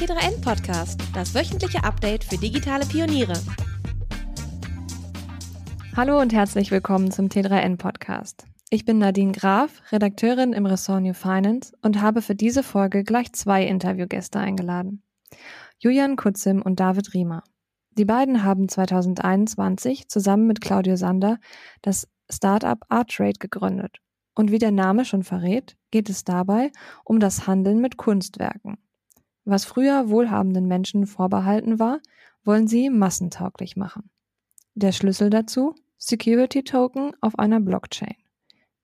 T3N Podcast, das wöchentliche Update für digitale Pioniere. Hallo und herzlich willkommen zum T3N Podcast. Ich bin Nadine Graf, Redakteurin im Ressort New Finance und habe für diese Folge gleich zwei Interviewgäste eingeladen. Julian Kutzim und David Riemer. Die beiden haben 2021 zusammen mit Claudio Sander das Startup Artrade gegründet. Und wie der Name schon verrät, geht es dabei um das Handeln mit Kunstwerken. Was früher wohlhabenden Menschen vorbehalten war, wollen sie massentauglich machen. Der Schlüssel dazu? Security Token auf einer Blockchain.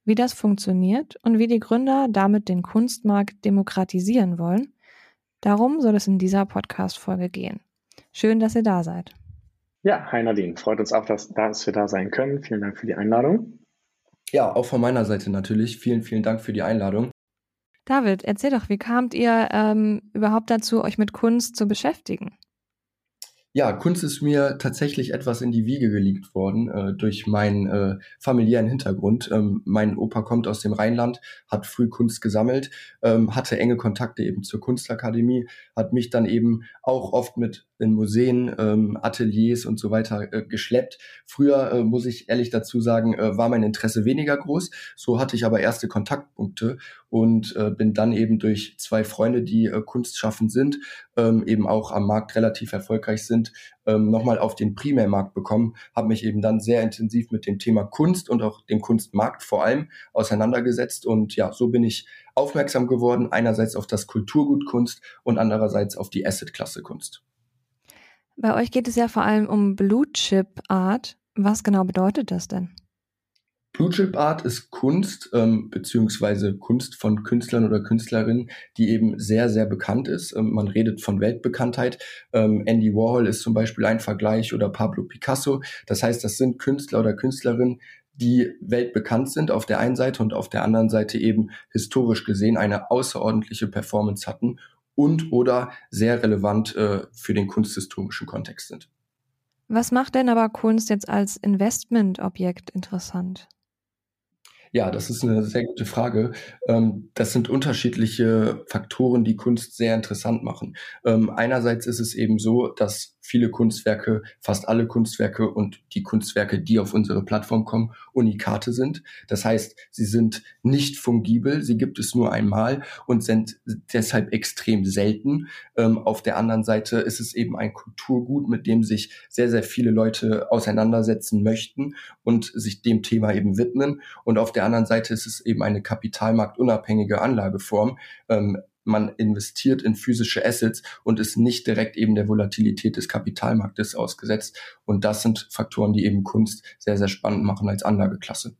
Wie das funktioniert und wie die Gründer damit den Kunstmarkt demokratisieren wollen, darum soll es in dieser Podcast-Folge gehen. Schön, dass ihr da seid. Ja, hi Nadine. Freut uns auch, dass, dass wir da sein können. Vielen Dank für die Einladung. Ja, auch von meiner Seite natürlich. Vielen, vielen Dank für die Einladung. David, erzähl doch, wie kamt ihr ähm, überhaupt dazu, euch mit Kunst zu beschäftigen? Ja, Kunst ist mir tatsächlich etwas in die Wiege gelegt worden äh, durch meinen äh, familiären Hintergrund. Ähm, mein Opa kommt aus dem Rheinland, hat früh Kunst gesammelt, ähm, hatte enge Kontakte eben zur Kunstakademie, hat mich dann eben auch oft mit in Museen, ähm, Ateliers und so weiter äh, geschleppt. Früher, äh, muss ich ehrlich dazu sagen, äh, war mein Interesse weniger groß. So hatte ich aber erste Kontaktpunkte und äh, bin dann eben durch zwei Freunde, die äh, kunstschaffend sind, ähm, eben auch am Markt relativ erfolgreich sind, ähm, nochmal auf den Primärmarkt bekommen, habe mich eben dann sehr intensiv mit dem Thema Kunst und auch dem Kunstmarkt vor allem auseinandergesetzt und ja, so bin ich aufmerksam geworden, einerseits auf das Kulturgut Kunst und andererseits auf die Asset-Klasse Kunst. Bei euch geht es ja vor allem um Blue Chip Art. Was genau bedeutet das denn? Blue Chip Art ist Kunst, ähm, beziehungsweise Kunst von Künstlern oder Künstlerinnen, die eben sehr, sehr bekannt ist. Ähm, man redet von Weltbekanntheit. Ähm, Andy Warhol ist zum Beispiel ein Vergleich oder Pablo Picasso. Das heißt, das sind Künstler oder Künstlerinnen, die weltbekannt sind auf der einen Seite und auf der anderen Seite eben historisch gesehen eine außerordentliche Performance hatten und oder sehr relevant äh, für den kunsthistorischen Kontext sind. Was macht denn aber Kunst jetzt als Investmentobjekt interessant? Ja, das ist eine sehr gute Frage. Ähm, das sind unterschiedliche Faktoren, die Kunst sehr interessant machen. Ähm, einerseits ist es eben so, dass viele Kunstwerke, fast alle Kunstwerke und die Kunstwerke, die auf unsere Plattform kommen, Unikate sind. Das heißt, sie sind nicht fungibel, sie gibt es nur einmal und sind deshalb extrem selten. Ähm, auf der anderen Seite ist es eben ein Kulturgut, mit dem sich sehr, sehr viele Leute auseinandersetzen möchten und sich dem Thema eben widmen. Und auf der anderen Seite ist es eben eine kapitalmarktunabhängige Anlageform. Ähm, man investiert in physische Assets und ist nicht direkt eben der Volatilität des Kapitalmarktes ausgesetzt. Und das sind Faktoren, die eben Kunst sehr, sehr spannend machen als Anlageklasse.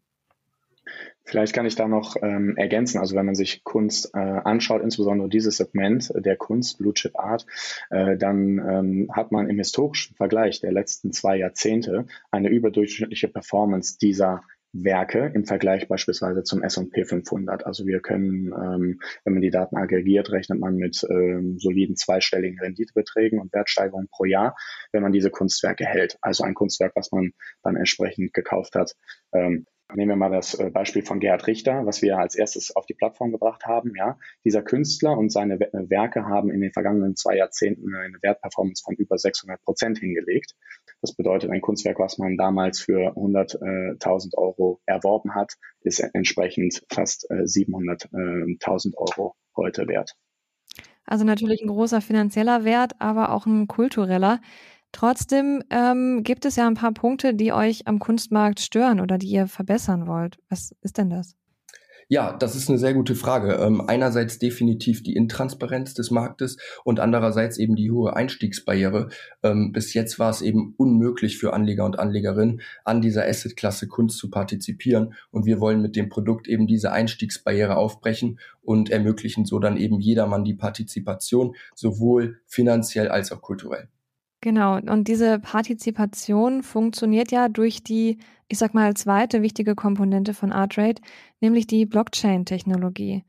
Vielleicht kann ich da noch ähm, ergänzen, also wenn man sich Kunst äh, anschaut, insbesondere dieses Segment der Kunst, Blue Chip Art, äh, dann ähm, hat man im historischen Vergleich der letzten zwei Jahrzehnte eine überdurchschnittliche Performance dieser Werke im Vergleich beispielsweise zum S&P 500. Also wir können, ähm, wenn man die Daten aggregiert, rechnet man mit ähm, soliden zweistelligen Renditebeträgen und Wertsteigerungen pro Jahr, wenn man diese Kunstwerke hält. Also ein Kunstwerk, was man dann entsprechend gekauft hat, ähm, Nehmen wir mal das äh, Beispiel von Gerhard Richter, was wir als erstes auf die Plattform gebracht haben. Ja, dieser Künstler und seine äh, Werke haben in den vergangenen zwei Jahrzehnten eine Wertperformance von über 600 Prozent hingelegt. Das bedeutet, ein Kunstwerk, was man damals für 100.000 Euro erworben hat, ist entsprechend fast 700.000 äh, Euro heute wert. Also natürlich ein großer finanzieller Wert, aber auch ein kultureller. Trotzdem ähm, gibt es ja ein paar Punkte, die euch am Kunstmarkt stören oder die ihr verbessern wollt. Was ist denn das? Ja, das ist eine sehr gute Frage. Ähm, einerseits definitiv die Intransparenz des Marktes und andererseits eben die hohe Einstiegsbarriere. Ähm, bis jetzt war es eben unmöglich für Anleger und Anlegerinnen, an dieser Assetklasse Kunst zu partizipieren. Und wir wollen mit dem Produkt eben diese Einstiegsbarriere aufbrechen und ermöglichen so dann eben jedermann die Partizipation, sowohl finanziell als auch kulturell. Genau, und diese Partizipation funktioniert ja durch die, ich sag mal, zweite wichtige Komponente von Artrate, nämlich die Blockchain-Technologie.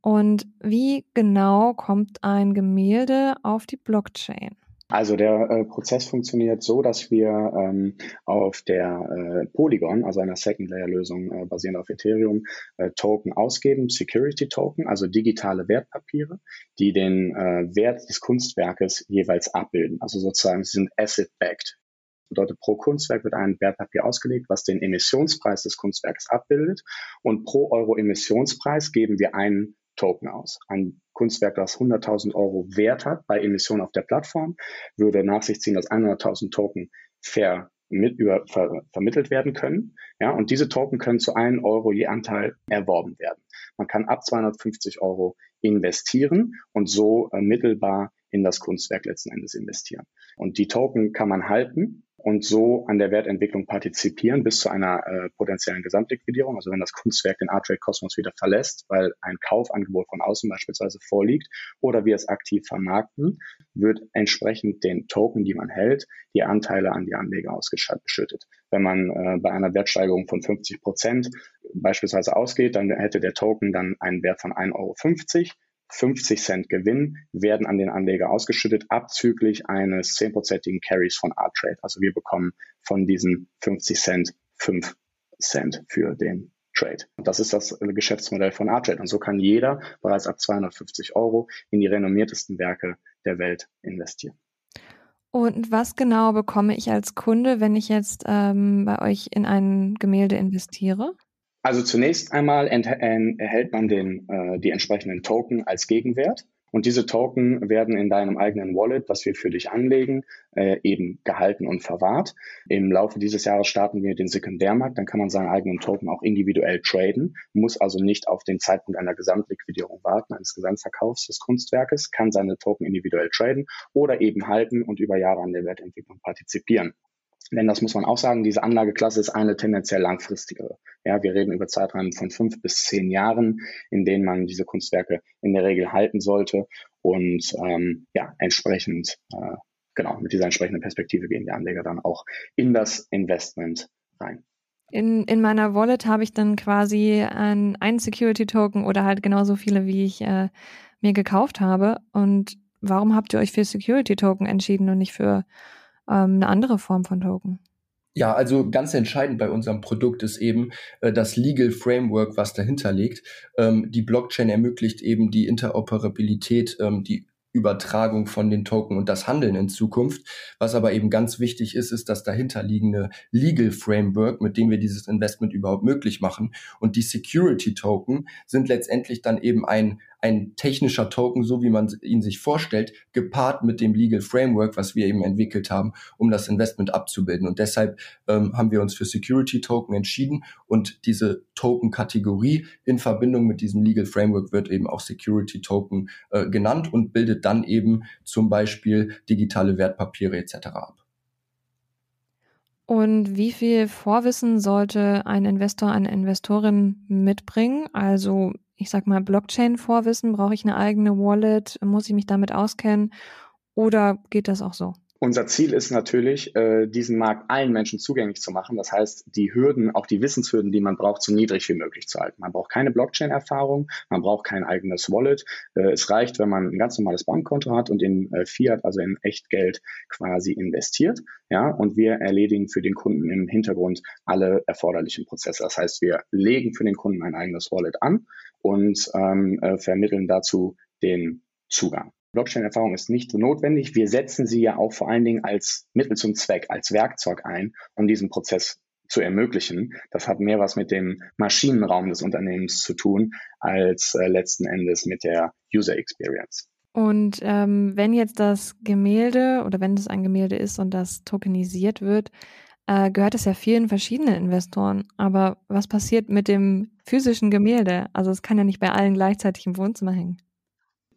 Und wie genau kommt ein Gemälde auf die Blockchain? Also der äh, Prozess funktioniert so, dass wir ähm, auf der äh, Polygon, also einer Second-Layer-Lösung äh, basierend auf Ethereum, äh, Token ausgeben, Security-Token, also digitale Wertpapiere, die den äh, Wert des Kunstwerkes jeweils abbilden. Also sozusagen sie sind asset-backed. Bedeutet, pro Kunstwerk wird ein Wertpapier ausgelegt, was den Emissionspreis des Kunstwerks abbildet. Und pro Euro Emissionspreis geben wir einen Token aus. Ein Kunstwerk, das 100.000 Euro Wert hat bei Emission auf der Plattform, würde nach sich ziehen, dass 100.000 Token fair mit über, ver, vermittelt werden können. Ja, und diese Token können zu einem Euro je Anteil erworben werden. Man kann ab 250 Euro investieren und so äh, mittelbar in das Kunstwerk letzten Endes investieren. Und die Token kann man halten und so an der Wertentwicklung partizipieren bis zu einer äh, potenziellen Gesamtliquidierung. Also wenn das Kunstwerk den Art Trade Kosmos wieder verlässt, weil ein Kaufangebot von außen beispielsweise vorliegt oder wir es aktiv vermarkten, wird entsprechend den Token, die man hält, die Anteile an die Anleger ausgeschüttet. Wenn man äh, bei einer Wertsteigerung von 50 Prozent beispielsweise ausgeht, dann hätte der Token dann einen Wert von 1,50 Euro 50 Cent Gewinn werden an den Anleger ausgeschüttet, abzüglich eines 10%igen Carries von Artrade. Also wir bekommen von diesen 50 Cent 5 Cent für den Trade. Und das ist das Geschäftsmodell von Artrade. Und so kann jeder bereits ab 250 Euro in die renommiertesten Werke der Welt investieren. Und was genau bekomme ich als Kunde, wenn ich jetzt ähm, bei euch in ein Gemälde investiere? Also zunächst einmal erhält man den, äh, die entsprechenden Token als Gegenwert. Und diese Token werden in deinem eigenen Wallet, was wir für dich anlegen, äh, eben gehalten und verwahrt. Im Laufe dieses Jahres starten wir den Sekundärmarkt. Dann kann man seine eigenen Token auch individuell traden, muss also nicht auf den Zeitpunkt einer Gesamtliquidierung warten, eines Gesamtverkaufs des Kunstwerkes, kann seine Token individuell traden oder eben halten und über Jahre an der Wertentwicklung partizipieren. Denn das muss man auch sagen, diese Anlageklasse ist eine tendenziell langfristigere. Ja, wir reden über Zeiträume von fünf bis zehn Jahren, in denen man diese Kunstwerke in der Regel halten sollte. Und ähm, ja, entsprechend, äh, genau, mit dieser entsprechenden Perspektive gehen die Anleger dann auch in das Investment rein. In, in meiner Wallet habe ich dann quasi ein, einen Security-Token oder halt genauso viele, wie ich äh, mir gekauft habe. Und warum habt ihr euch für Security-Token entschieden und nicht für ähm, eine andere Form von Token? Ja, also ganz entscheidend bei unserem Produkt ist eben äh, das Legal Framework, was dahinter liegt. Ähm, die Blockchain ermöglicht eben die Interoperabilität, ähm, die Übertragung von den Token und das Handeln in Zukunft. Was aber eben ganz wichtig ist, ist das dahinterliegende Legal Framework, mit dem wir dieses Investment überhaupt möglich machen. Und die Security Token sind letztendlich dann eben ein, ein technischer Token, so wie man ihn sich vorstellt, gepaart mit dem Legal Framework, was wir eben entwickelt haben, um das Investment abzubilden. Und deshalb ähm, haben wir uns für Security Token entschieden und diese Token-Kategorie in Verbindung mit diesem Legal Framework wird eben auch Security Token äh, genannt und bildet dann eben zum Beispiel digitale Wertpapiere etc. ab. Und wie viel Vorwissen sollte ein Investor, eine Investorin mitbringen? Also ich sag mal, Blockchain-Vorwissen? Brauche ich eine eigene Wallet? Muss ich mich damit auskennen? Oder geht das auch so? Unser Ziel ist natürlich, äh, diesen Markt allen Menschen zugänglich zu machen. Das heißt, die Hürden, auch die Wissenshürden, die man braucht, so niedrig wie möglich zu halten. Man braucht keine Blockchain-Erfahrung, man braucht kein eigenes Wallet. Äh, es reicht, wenn man ein ganz normales Bankkonto hat und in äh, Fiat, also in Echtgeld quasi investiert. Ja, und wir erledigen für den Kunden im Hintergrund alle erforderlichen Prozesse. Das heißt, wir legen für den Kunden ein eigenes Wallet an und ähm, äh, vermitteln dazu den Zugang. Blockchain-Erfahrung ist nicht notwendig. Wir setzen sie ja auch vor allen Dingen als Mittel zum Zweck, als Werkzeug ein, um diesen Prozess zu ermöglichen. Das hat mehr was mit dem Maschinenraum des Unternehmens zu tun, als äh, letzten Endes mit der User Experience. Und ähm, wenn jetzt das Gemälde oder wenn es ein Gemälde ist und das tokenisiert wird, äh, gehört es ja vielen verschiedenen Investoren. Aber was passiert mit dem physischen Gemälde? Also es kann ja nicht bei allen gleichzeitig im Wohnzimmer hängen.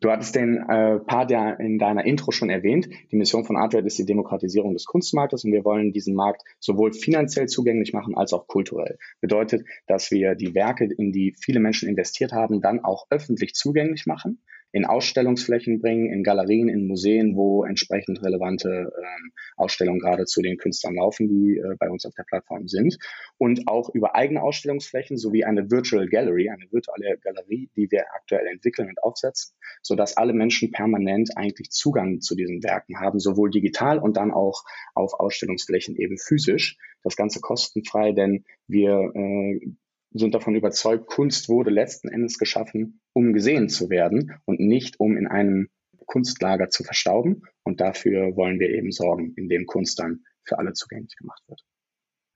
Du hattest den äh, Part ja in deiner Intro schon erwähnt. Die Mission von Artware ist die Demokratisierung des Kunstmarktes und wir wollen diesen Markt sowohl finanziell zugänglich machen als auch kulturell. Bedeutet, dass wir die Werke, in die viele Menschen investiert haben, dann auch öffentlich zugänglich machen. In Ausstellungsflächen bringen, in Galerien, in Museen, wo entsprechend relevante ähm, Ausstellungen gerade zu den Künstlern laufen, die äh, bei uns auf der Plattform sind. Und auch über eigene Ausstellungsflächen sowie eine Virtual Gallery, eine virtuelle Galerie, die wir aktuell entwickeln und aufsetzen, sodass alle Menschen permanent eigentlich Zugang zu diesen Werken haben, sowohl digital und dann auch auf Ausstellungsflächen eben physisch. Das Ganze kostenfrei, denn wir äh, sind davon überzeugt, Kunst wurde letzten Endes geschaffen, um gesehen zu werden und nicht um in einem Kunstlager zu verstauben. Und dafür wollen wir eben sorgen, indem Kunst dann für alle zugänglich gemacht wird.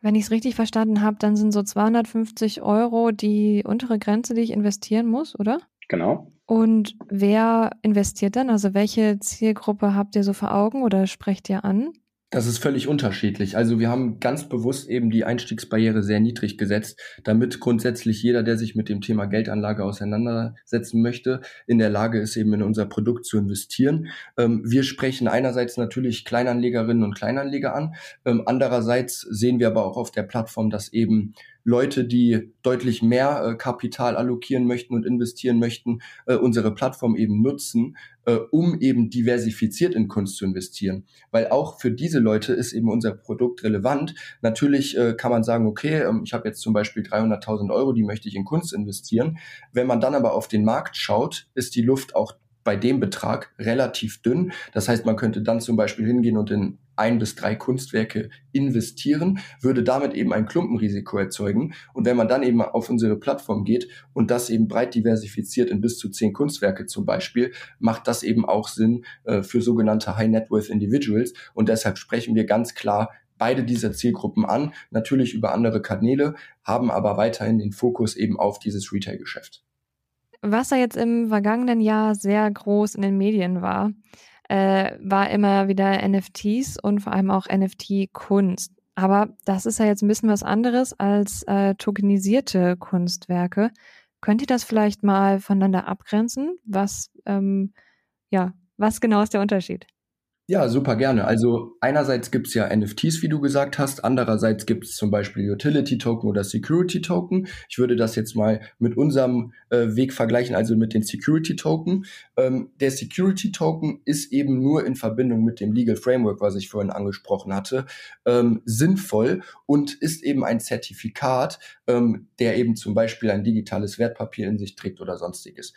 Wenn ich es richtig verstanden habe, dann sind so 250 Euro die untere Grenze, die ich investieren muss, oder? Genau. Und wer investiert dann? Also welche Zielgruppe habt ihr so vor Augen oder sprecht ihr an? Das ist völlig unterschiedlich. Also wir haben ganz bewusst eben die Einstiegsbarriere sehr niedrig gesetzt, damit grundsätzlich jeder, der sich mit dem Thema Geldanlage auseinandersetzen möchte, in der Lage ist, eben in unser Produkt zu investieren. Ähm, wir sprechen einerseits natürlich Kleinanlegerinnen und Kleinanleger an. Ähm, andererseits sehen wir aber auch auf der Plattform, dass eben Leute, die deutlich mehr äh, Kapital allokieren möchten und investieren möchten, äh, unsere Plattform eben nutzen, äh, um eben diversifiziert in Kunst zu investieren. Weil auch für diese Leute ist eben unser Produkt relevant. Natürlich äh, kann man sagen, okay, ähm, ich habe jetzt zum Beispiel 300.000 Euro, die möchte ich in Kunst investieren. Wenn man dann aber auf den Markt schaut, ist die Luft auch bei dem Betrag relativ dünn. Das heißt, man könnte dann zum Beispiel hingehen und in ein bis drei Kunstwerke investieren, würde damit eben ein Klumpenrisiko erzeugen. Und wenn man dann eben auf unsere Plattform geht und das eben breit diversifiziert in bis zu zehn Kunstwerke zum Beispiel, macht das eben auch Sinn äh, für sogenannte High Net Worth Individuals. Und deshalb sprechen wir ganz klar beide dieser Zielgruppen an, natürlich über andere Kanäle, haben aber weiterhin den Fokus eben auf dieses Retail-Geschäft. Was da jetzt im vergangenen Jahr sehr groß in den Medien war, äh, war immer wieder NFTs und vor allem auch NFT-Kunst. Aber das ist ja jetzt ein bisschen was anderes als äh, tokenisierte Kunstwerke. Könnt ihr das vielleicht mal voneinander abgrenzen? Was, ähm, ja, was genau ist der Unterschied? Ja, super gerne. Also einerseits gibt's ja NFTs, wie du gesagt hast, andererseits gibt's zum Beispiel Utility Token oder Security Token. Ich würde das jetzt mal mit unserem äh, Weg vergleichen, also mit den Security Token. Ähm, der Security Token ist eben nur in Verbindung mit dem Legal Framework, was ich vorhin angesprochen hatte, ähm, sinnvoll und ist eben ein Zertifikat, ähm, der eben zum Beispiel ein digitales Wertpapier in sich trägt oder sonstiges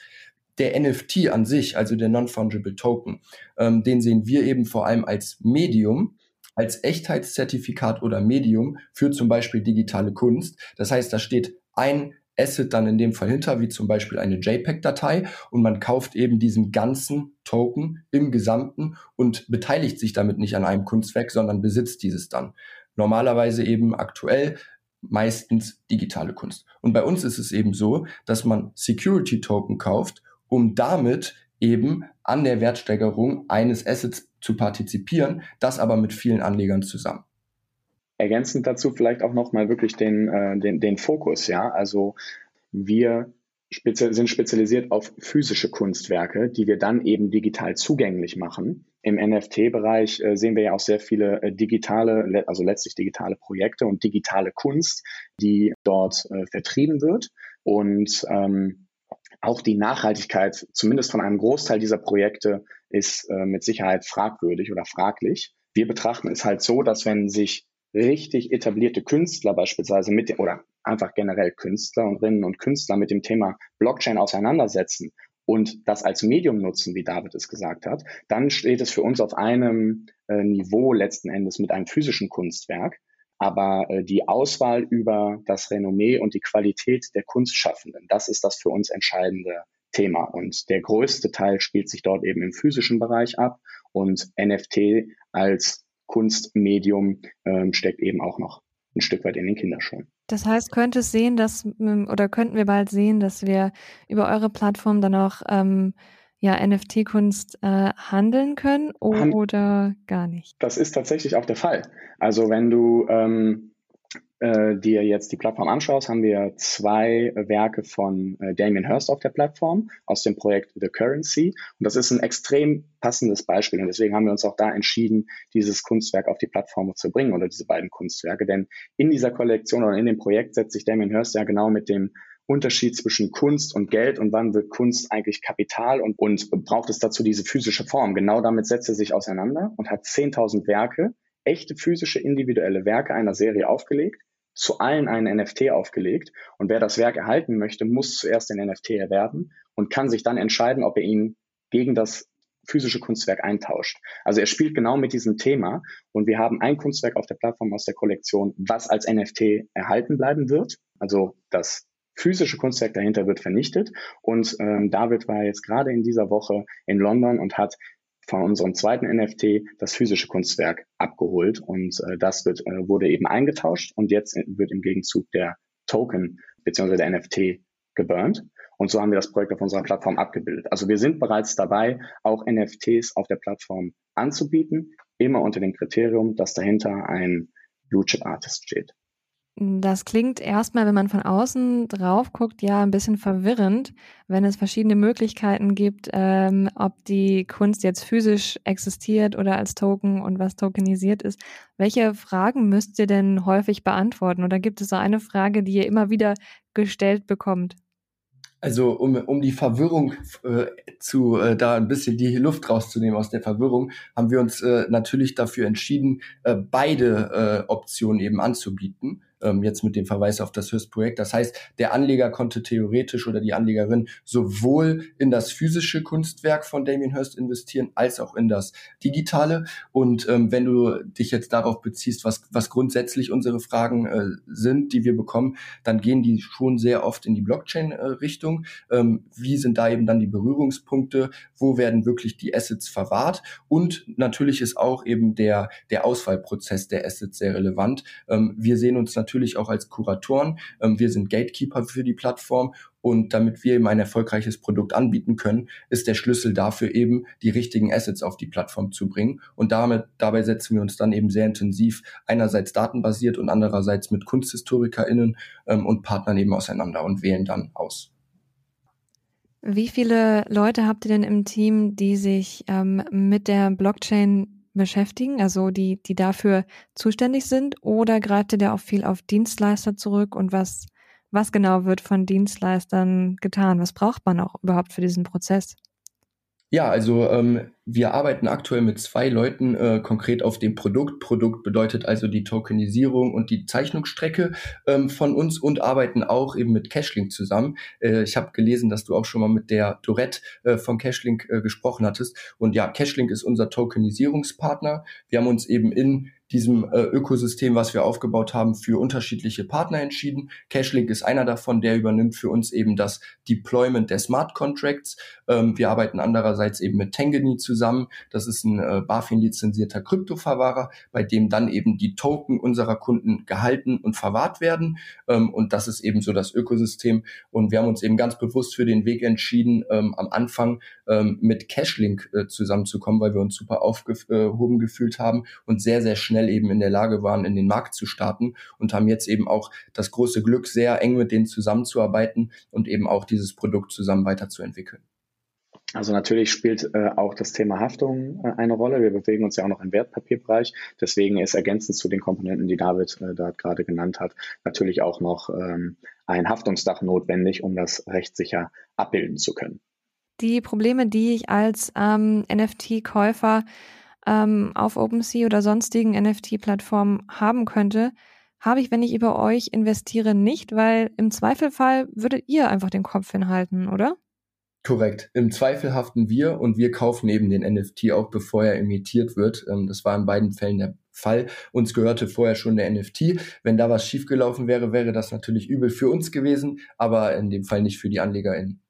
der NFT an sich, also der Non-Fungible Token, ähm, den sehen wir eben vor allem als Medium, als Echtheitszertifikat oder Medium für zum Beispiel digitale Kunst. Das heißt, da steht ein Asset dann in dem Fall hinter, wie zum Beispiel eine JPEG-Datei und man kauft eben diesen ganzen Token im Gesamten und beteiligt sich damit nicht an einem Kunstwerk, sondern besitzt dieses dann. Normalerweise eben aktuell meistens digitale Kunst. Und bei uns ist es eben so, dass man Security Token kauft um damit eben an der Wertsteigerung eines Assets zu partizipieren, das aber mit vielen Anlegern zusammen. Ergänzend dazu vielleicht auch nochmal wirklich den, äh, den, den Fokus, ja. Also wir spezi sind spezialisiert auf physische Kunstwerke, die wir dann eben digital zugänglich machen. Im NFT-Bereich äh, sehen wir ja auch sehr viele äh, digitale, also letztlich digitale Projekte und digitale Kunst, die dort äh, vertrieben wird. Und ähm, auch die Nachhaltigkeit, zumindest von einem Großteil dieser Projekte, ist äh, mit Sicherheit fragwürdig oder fraglich. Wir betrachten es halt so, dass wenn sich richtig etablierte Künstler beispielsweise mit oder einfach generell Künstlerinnen und Künstler mit dem Thema Blockchain auseinandersetzen und das als Medium nutzen, wie David es gesagt hat, dann steht es für uns auf einem äh, Niveau letzten Endes mit einem physischen Kunstwerk. Aber äh, die Auswahl über das Renommee und die Qualität der Kunstschaffenden, das ist das für uns entscheidende Thema. Und der größte Teil spielt sich dort eben im physischen Bereich ab und NFT als Kunstmedium ähm, steckt eben auch noch ein Stück weit in den Kinderschuhen. Das heißt, könnte es sehen, dass ähm, oder könnten wir bald sehen, dass wir über eure Plattform dann auch ähm, ja, NFT-Kunst äh, handeln können oder gar nicht? Das ist tatsächlich auch der Fall. Also wenn du ähm, äh, dir jetzt die Plattform anschaust, haben wir zwei Werke von äh, Damien Hirst auf der Plattform aus dem Projekt The Currency. Und das ist ein extrem passendes Beispiel. Und deswegen haben wir uns auch da entschieden, dieses Kunstwerk auf die Plattform zu bringen oder diese beiden Kunstwerke. Denn in dieser Kollektion oder in dem Projekt setzt sich Damien Hirst ja genau mit dem Unterschied zwischen Kunst und Geld und wann wird Kunst eigentlich Kapital und, und braucht es dazu diese physische Form. Genau damit setzt er sich auseinander und hat 10.000 Werke, echte physische individuelle Werke einer Serie aufgelegt, zu allen einen NFT aufgelegt und wer das Werk erhalten möchte, muss zuerst den NFT erwerben und kann sich dann entscheiden, ob er ihn gegen das physische Kunstwerk eintauscht. Also er spielt genau mit diesem Thema und wir haben ein Kunstwerk auf der Plattform aus der Kollektion, was als NFT erhalten bleiben wird. Also das physische Kunstwerk dahinter wird vernichtet und ähm, David war jetzt gerade in dieser Woche in London und hat von unserem zweiten NFT das physische Kunstwerk abgeholt und äh, das wird, äh, wurde eben eingetauscht und jetzt wird im Gegenzug der Token bzw. der NFT geburnt. Und so haben wir das Projekt auf unserer Plattform abgebildet. Also wir sind bereits dabei, auch NFTs auf der Plattform anzubieten, immer unter dem Kriterium, dass dahinter ein Blue Chip Artist steht. Das klingt erstmal, wenn man von außen drauf guckt, ja ein bisschen verwirrend, wenn es verschiedene Möglichkeiten gibt, ähm, ob die Kunst jetzt physisch existiert oder als Token und was tokenisiert ist. Welche Fragen müsst ihr denn häufig beantworten? Oder gibt es so eine Frage, die ihr immer wieder gestellt bekommt? Also um, um die Verwirrung äh, zu äh, da ein bisschen die Luft rauszunehmen aus der Verwirrung, haben wir uns äh, natürlich dafür entschieden, äh, beide äh, Optionen eben anzubieten ähm, jetzt mit dem Verweis auf das Höchstprojekt. Das heißt, der Anleger konnte theoretisch oder die Anlegerin sowohl in das physische Kunstwerk von Damien Hirst investieren, als auch in das digitale. Und ähm, wenn du dich jetzt darauf beziehst, was, was grundsätzlich unsere Fragen äh, sind, die wir bekommen, dann gehen die schon sehr oft in die Blockchain-Richtung. Äh, ähm, wie sind da eben dann die Berührungspunkte? Wo werden wirklich die Assets verwahrt? Und natürlich ist auch eben der, der Auswahlprozess der Assets sehr relevant. Ähm, wir sehen uns natürlich natürlich auch als Kuratoren. Ähm, wir sind Gatekeeper für die Plattform und damit wir eben ein erfolgreiches Produkt anbieten können, ist der Schlüssel dafür eben, die richtigen Assets auf die Plattform zu bringen. Und damit, dabei setzen wir uns dann eben sehr intensiv einerseits datenbasiert und andererseits mit KunsthistorikerInnen ähm, und Partnern eben auseinander und wählen dann aus. Wie viele Leute habt ihr denn im Team, die sich ähm, mit der Blockchain beschäftigen, also die, die dafür zuständig sind? Oder greift ihr da auch viel auf Dienstleister zurück und was, was genau wird von Dienstleistern getan? Was braucht man auch überhaupt für diesen Prozess? Ja, also ähm, wir arbeiten aktuell mit zwei Leuten äh, konkret auf dem Produkt. Produkt bedeutet also die Tokenisierung und die Zeichnungsstrecke ähm, von uns und arbeiten auch eben mit Cashlink zusammen. Äh, ich habe gelesen, dass du auch schon mal mit der Dorette äh, von Cashlink äh, gesprochen hattest. Und ja, Cashlink ist unser Tokenisierungspartner. Wir haben uns eben in diesem äh, Ökosystem, was wir aufgebaut haben, für unterschiedliche Partner entschieden. Cashlink ist einer davon, der übernimmt für uns eben das Deployment der Smart Contracts. Ähm, wir arbeiten andererseits eben mit Tangany zusammen. Das ist ein äh, BaFin-lizenzierter Kryptoverwahrer, bei dem dann eben die Token unserer Kunden gehalten und verwahrt werden. Ähm, und das ist eben so das Ökosystem. Und wir haben uns eben ganz bewusst für den Weg entschieden, ähm, am Anfang ähm, mit Cashlink äh, zusammenzukommen, weil wir uns super aufgehoben gefühlt haben und sehr, sehr schnell schnell eben in der Lage waren, in den Markt zu starten und haben jetzt eben auch das große Glück, sehr eng mit denen zusammenzuarbeiten und eben auch dieses Produkt zusammen weiterzuentwickeln. Also natürlich spielt äh, auch das Thema Haftung äh, eine Rolle. Wir bewegen uns ja auch noch im Wertpapierbereich. Deswegen ist ergänzend zu den Komponenten, die David äh, da gerade genannt hat, natürlich auch noch ähm, ein Haftungsdach notwendig, um das rechtssicher abbilden zu können. Die Probleme, die ich als ähm, NFT-Käufer ähm, auf OpenSea oder sonstigen NFT-Plattformen haben könnte, habe ich, wenn ich über euch investiere, nicht, weil im Zweifelfall würdet ihr einfach den Kopf hinhalten, oder? Korrekt. Im Zweifel haften wir und wir kaufen eben den NFT auch, bevor er imitiert wird. Ähm, das war in beiden Fällen der Fall. Uns gehörte vorher schon der NFT. Wenn da was schiefgelaufen wäre, wäre das natürlich übel für uns gewesen, aber in dem Fall nicht für die AnlegerInnen.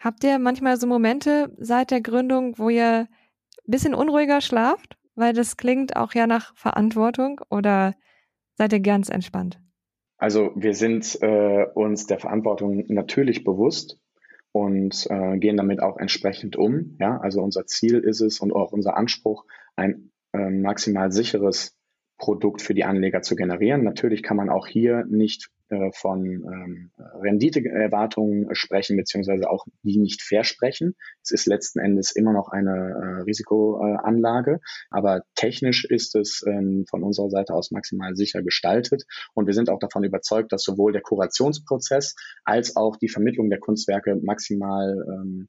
Habt ihr manchmal so Momente seit der Gründung, wo ihr bisschen unruhiger schlaft? Weil das klingt auch ja nach Verantwortung oder seid ihr ganz entspannt? Also wir sind äh, uns der Verantwortung natürlich bewusst und äh, gehen damit auch entsprechend um. Ja, also unser Ziel ist es und auch unser Anspruch, ein äh, maximal sicheres Produkt für die Anleger zu generieren. Natürlich kann man auch hier nicht äh, von ähm, Renditeerwartungen sprechen, beziehungsweise auch die nicht versprechen. Es ist letzten Endes immer noch eine äh, Risikoanlage, aber technisch ist es ähm, von unserer Seite aus maximal sicher gestaltet. Und wir sind auch davon überzeugt, dass sowohl der Kurationsprozess als auch die Vermittlung der Kunstwerke maximal ähm,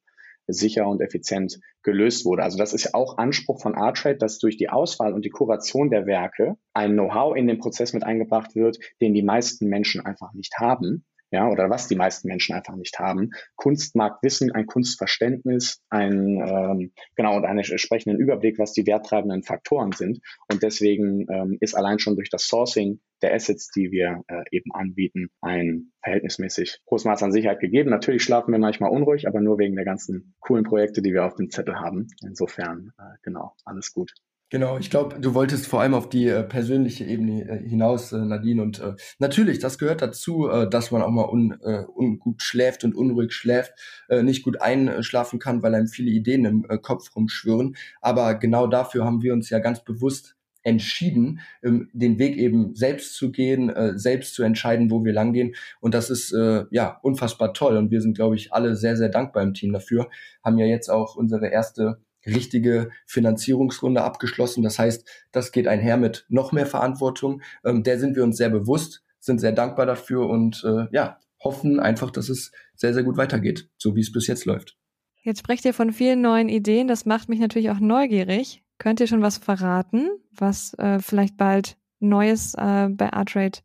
sicher und effizient gelöst wurde. Also das ist ja auch Anspruch von Artrade, dass durch die Auswahl und die Kuration der Werke ein Know-how in den Prozess mit eingebracht wird, den die meisten Menschen einfach nicht haben ja, oder was die meisten Menschen einfach nicht haben. Kunstmarktwissen, ein Kunstverständnis, ein ähm, genau und einen entsprechenden Überblick, was die werttreibenden Faktoren sind. Und deswegen ähm, ist allein schon durch das Sourcing der Assets, die wir äh, eben anbieten, ein verhältnismäßig hohes Maß an Sicherheit gegeben. Natürlich schlafen wir manchmal unruhig, aber nur wegen der ganzen coolen Projekte, die wir auf dem Zettel haben. Insofern, äh, genau, alles gut. Genau, ich glaube, du wolltest vor allem auf die äh, persönliche Ebene äh, hinaus, äh, Nadine. Und äh, natürlich, das gehört dazu, äh, dass man auch mal un, äh, ungut schläft und unruhig schläft, äh, nicht gut einschlafen kann, weil einem viele Ideen im äh, Kopf rumschwirren. Aber genau dafür haben wir uns ja ganz bewusst entschieden, ähm, den Weg eben selbst zu gehen, äh, selbst zu entscheiden, wo wir langgehen. Und das ist äh, ja unfassbar toll. Und wir sind, glaube ich, alle sehr, sehr dankbar im Team dafür. Haben ja jetzt auch unsere erste richtige Finanzierungsrunde abgeschlossen. Das heißt, das geht einher mit noch mehr Verantwortung. Ähm, der sind wir uns sehr bewusst, sind sehr dankbar dafür und äh, ja, hoffen einfach, dass es sehr, sehr gut weitergeht, so wie es bis jetzt läuft. Jetzt sprecht ihr von vielen neuen Ideen. Das macht mich natürlich auch neugierig. Könnt ihr schon was verraten, was äh, vielleicht bald Neues äh, bei Artrade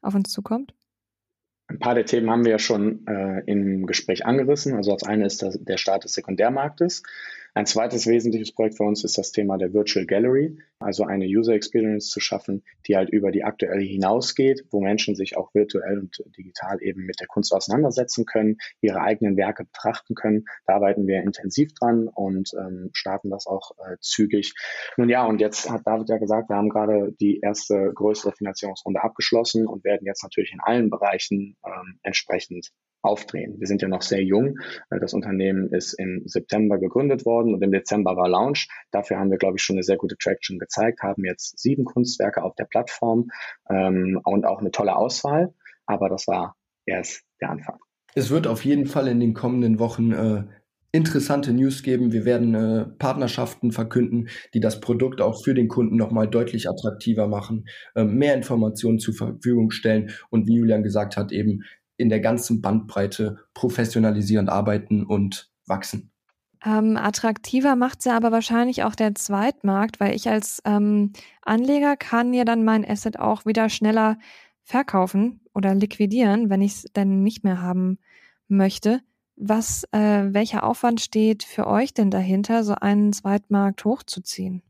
auf uns zukommt? Ein paar der Themen haben wir ja schon äh, im Gespräch angerissen. Also als eine ist das, der Start des Sekundärmarktes. Ein zweites wesentliches Projekt für uns ist das Thema der Virtual Gallery, also eine User Experience zu schaffen, die halt über die aktuelle hinausgeht, wo Menschen sich auch virtuell und digital eben mit der Kunst auseinandersetzen können, ihre eigenen Werke betrachten können. Da arbeiten wir intensiv dran und ähm, starten das auch äh, zügig. Nun ja, und jetzt hat David ja gesagt, wir haben gerade die erste größere Finanzierungsrunde abgeschlossen und werden jetzt natürlich in allen Bereichen ähm, entsprechend aufdrehen. Wir sind ja noch sehr jung. Äh, das Unternehmen ist im September gegründet worden und im Dezember war Launch. Dafür haben wir, glaube ich, schon eine sehr gute Traction gezeigt, haben jetzt sieben Kunstwerke auf der Plattform ähm, und auch eine tolle Auswahl. Aber das war erst der Anfang. Es wird auf jeden Fall in den kommenden Wochen äh, interessante News geben. Wir werden äh, Partnerschaften verkünden, die das Produkt auch für den Kunden nochmal deutlich attraktiver machen, äh, mehr Informationen zur Verfügung stellen und wie Julian gesagt hat, eben in der ganzen Bandbreite professionalisieren, arbeiten und wachsen. Ähm, attraktiver macht ja aber wahrscheinlich auch der Zweitmarkt, weil ich als ähm, Anleger kann ja dann mein Asset auch wieder schneller verkaufen oder liquidieren, wenn ich es denn nicht mehr haben möchte. Was, äh, welcher Aufwand steht für euch denn dahinter, so einen Zweitmarkt hochzuziehen?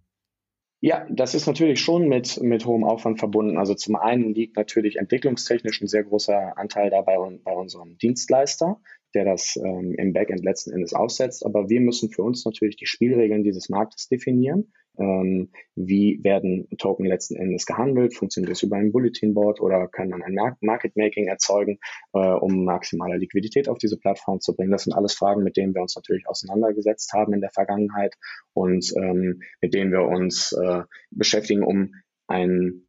Ja, das ist natürlich schon mit, mit hohem Aufwand verbunden. Also zum einen liegt natürlich entwicklungstechnisch ein sehr großer Anteil dabei bei unserem Dienstleister, der das ähm, im Backend letzten Endes aussetzt. Aber wir müssen für uns natürlich die Spielregeln dieses Marktes definieren ähm, wie werden Token letzten Endes gehandelt, funktioniert das über ein Bulletin Board oder kann man ein Market Making erzeugen, äh, um maximale Liquidität auf diese Plattform zu bringen. Das sind alles Fragen, mit denen wir uns natürlich auseinandergesetzt haben in der Vergangenheit und ähm, mit denen wir uns äh, beschäftigen, um einen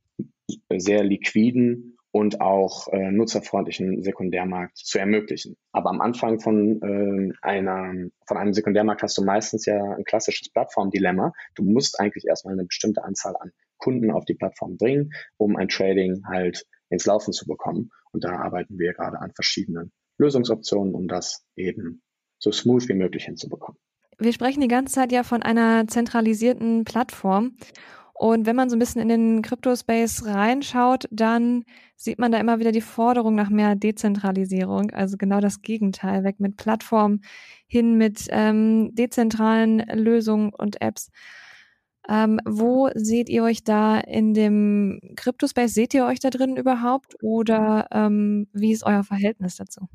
sehr liquiden und auch äh, nutzerfreundlichen Sekundärmarkt zu ermöglichen. Aber am Anfang von, äh, einer, von einem Sekundärmarkt hast du meistens ja ein klassisches Plattformdilemma. Du musst eigentlich erstmal eine bestimmte Anzahl an Kunden auf die Plattform bringen, um ein Trading halt ins Laufen zu bekommen. Und da arbeiten wir gerade an verschiedenen Lösungsoptionen, um das eben so smooth wie möglich hinzubekommen. Wir sprechen die ganze Zeit ja von einer zentralisierten Plattform. Und wenn man so ein bisschen in den Crypto-Space reinschaut, dann sieht man da immer wieder die Forderung nach mehr Dezentralisierung, also genau das Gegenteil, weg mit Plattformen hin mit ähm, dezentralen Lösungen und Apps. Ähm, wo seht ihr euch da in dem Crypto-Space? Seht ihr euch da drin überhaupt oder ähm, wie ist euer Verhältnis dazu?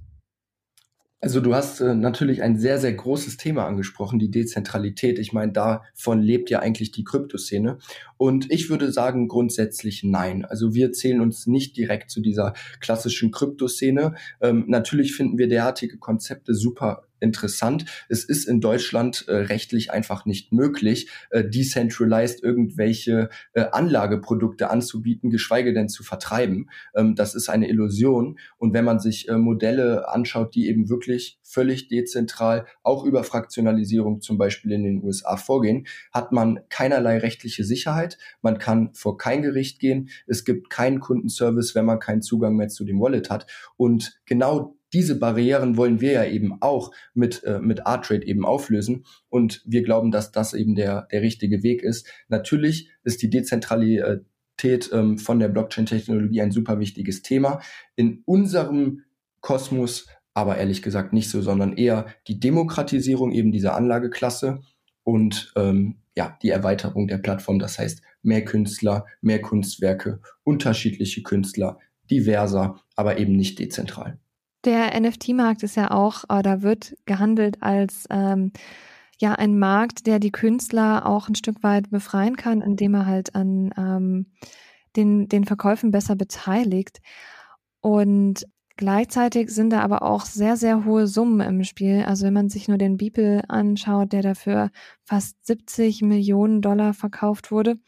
Also du hast äh, natürlich ein sehr, sehr großes Thema angesprochen, die Dezentralität. Ich meine, davon lebt ja eigentlich die Kryptoszene. Und ich würde sagen grundsätzlich nein. Also wir zählen uns nicht direkt zu dieser klassischen Kryptoszene. Ähm, natürlich finden wir derartige Konzepte super interessant. Es ist in Deutschland äh, rechtlich einfach nicht möglich, äh, decentralized irgendwelche äh, Anlageprodukte anzubieten, geschweige denn zu vertreiben. Ähm, das ist eine Illusion. Und wenn man sich äh, Modelle anschaut, die eben wirklich völlig dezentral, auch über Fraktionalisierung zum Beispiel in den USA vorgehen, hat man keinerlei rechtliche Sicherheit. Man kann vor kein Gericht gehen. Es gibt keinen Kundenservice, wenn man keinen Zugang mehr zu dem Wallet hat. Und genau diese Barrieren wollen wir ja eben auch mit, äh, mit Artrade eben auflösen. Und wir glauben, dass das eben der, der richtige Weg ist. Natürlich ist die Dezentralität ähm, von der Blockchain-Technologie ein super wichtiges Thema. In unserem Kosmos aber ehrlich gesagt nicht so, sondern eher die Demokratisierung eben dieser Anlageklasse und ähm, ja, die Erweiterung der Plattform. Das heißt, mehr Künstler, mehr Kunstwerke, unterschiedliche Künstler, diverser, aber eben nicht dezentral. Der NFT-Markt ist ja auch oder wird gehandelt als ähm, ja ein Markt, der die Künstler auch ein Stück weit befreien kann, indem er halt an ähm, den, den Verkäufen besser beteiligt. Und gleichzeitig sind da aber auch sehr, sehr hohe Summen im Spiel. Also wenn man sich nur den Beeple anschaut, der dafür fast 70 Millionen Dollar verkauft wurde,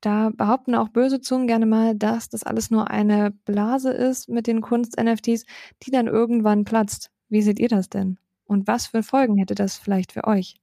da behaupten auch böse Zungen gerne mal, dass das alles nur eine Blase ist mit den Kunst-NFTs, die dann irgendwann platzt. Wie seht ihr das denn? Und was für Folgen hätte das vielleicht für euch?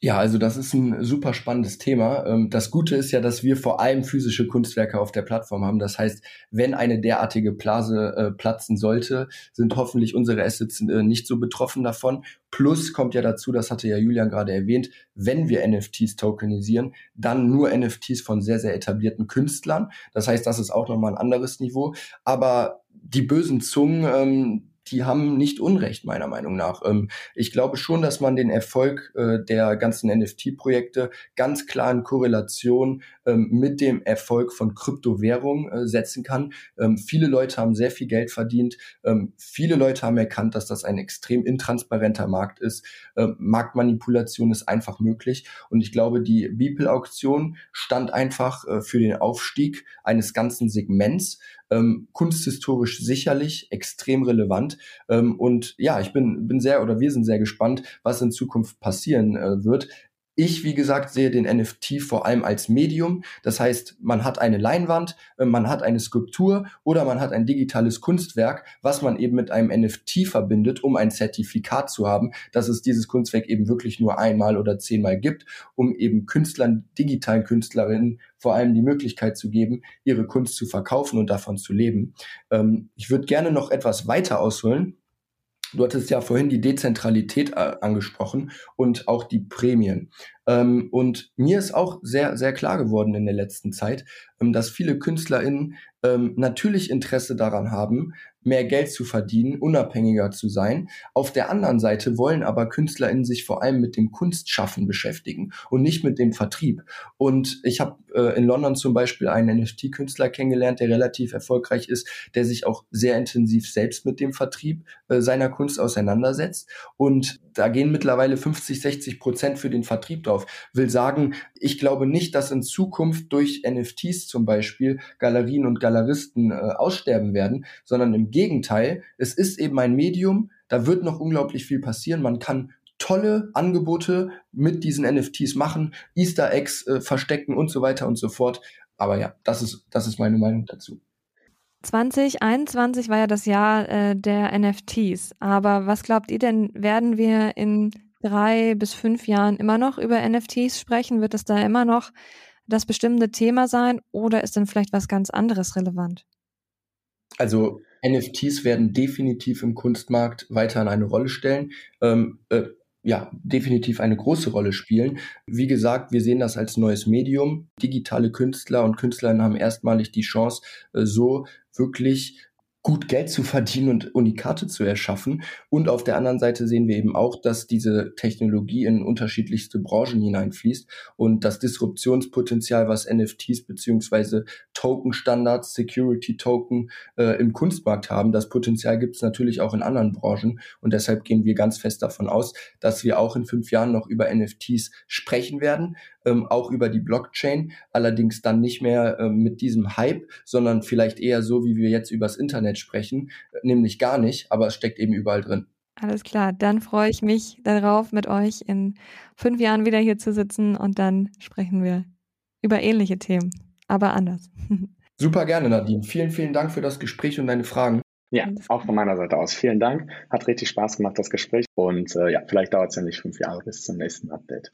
Ja, also das ist ein super spannendes Thema. Ähm, das Gute ist ja, dass wir vor allem physische Kunstwerke auf der Plattform haben. Das heißt, wenn eine derartige Blase äh, platzen sollte, sind hoffentlich unsere Assets äh, nicht so betroffen davon. Plus kommt ja dazu, das hatte ja Julian gerade erwähnt, wenn wir NFTs tokenisieren, dann nur NFTs von sehr, sehr etablierten Künstlern. Das heißt, das ist auch nochmal ein anderes Niveau. Aber die bösen Zungen, ähm, die haben nicht Unrecht, meiner Meinung nach. Ähm, ich glaube schon, dass man den Erfolg äh, der ganzen NFT-Projekte ganz klar in Korrelation ähm, mit dem Erfolg von Kryptowährungen äh, setzen kann. Ähm, viele Leute haben sehr viel Geld verdient. Ähm, viele Leute haben erkannt, dass das ein extrem intransparenter Markt ist. Ähm, Marktmanipulation ist einfach möglich. Und ich glaube, die Beeple-Auktion stand einfach äh, für den Aufstieg eines ganzen Segments ähm, kunsthistorisch sicherlich extrem relevant. Ähm, und ja, ich bin, bin sehr oder wir sind sehr gespannt, was in Zukunft passieren äh, wird. Ich, wie gesagt, sehe den NFT vor allem als Medium. Das heißt, man hat eine Leinwand, äh, man hat eine Skulptur oder man hat ein digitales Kunstwerk, was man eben mit einem NFT verbindet, um ein Zertifikat zu haben, dass es dieses Kunstwerk eben wirklich nur einmal oder zehnmal gibt, um eben Künstlern, digitalen Künstlerinnen vor allem die Möglichkeit zu geben, ihre Kunst zu verkaufen und davon zu leben. Ähm, ich würde gerne noch etwas weiter ausholen Du hattest ja vorhin die Dezentralität äh, angesprochen und auch die Prämien. Ähm, und mir ist auch sehr, sehr klar geworden in der letzten Zeit, ähm, dass viele KünstlerInnen ähm, natürlich Interesse daran haben, mehr Geld zu verdienen, unabhängiger zu sein. Auf der anderen Seite wollen aber KünstlerInnen sich vor allem mit dem Kunstschaffen beschäftigen und nicht mit dem Vertrieb. Und ich habe äh, in London zum Beispiel einen NFT-Künstler kennengelernt, der relativ erfolgreich ist, der sich auch sehr intensiv selbst mit dem Vertrieb äh, seiner Kunst auseinandersetzt. Und da gehen mittlerweile 50, 60 Prozent für den Vertrieb drauf. Will sagen, ich glaube nicht, dass in Zukunft durch NFTs zum Beispiel Galerien und Galeristen äh, aussterben werden, sondern im Gegenteil, es ist eben ein Medium, da wird noch unglaublich viel passieren. Man kann tolle Angebote mit diesen NFTs machen, Easter Eggs äh, verstecken und so weiter und so fort. Aber ja, das ist, das ist meine Meinung dazu. 2021 war ja das Jahr äh, der NFTs. Aber was glaubt ihr denn, werden wir in drei bis fünf Jahren immer noch über NFTs sprechen? Wird es da immer noch das bestimmte Thema sein oder ist denn vielleicht was ganz anderes relevant? Also NFTs werden definitiv im Kunstmarkt weiterhin eine Rolle stellen. Ähm, äh, ja, definitiv eine große Rolle spielen. Wie gesagt, wir sehen das als neues Medium. Digitale Künstler und Künstlerinnen haben erstmalig die Chance, äh, so wirklich gut Geld zu verdienen und Unikate zu erschaffen. Und auf der anderen Seite sehen wir eben auch, dass diese Technologie in unterschiedlichste Branchen hineinfließt und das Disruptionspotenzial, was NFTs beziehungsweise Token-Standards, Security-Token äh, im Kunstmarkt haben, das Potenzial gibt es natürlich auch in anderen Branchen. Und deshalb gehen wir ganz fest davon aus, dass wir auch in fünf Jahren noch über NFTs sprechen werden, ähm, auch über die Blockchain, allerdings dann nicht mehr ähm, mit diesem Hype, sondern vielleicht eher so, wie wir jetzt übers Internet sprechen, nämlich gar nicht, aber es steckt eben überall drin. Alles klar, dann freue ich mich darauf, mit euch in fünf Jahren wieder hier zu sitzen und dann sprechen wir über ähnliche Themen, aber anders. Super gerne, Nadine. Vielen, vielen Dank für das Gespräch und deine Fragen. Ja, auch von meiner Seite aus. Vielen Dank. Hat richtig Spaß gemacht, das Gespräch. Und äh, ja, vielleicht dauert es ja nicht fünf Jahre bis zum nächsten Update.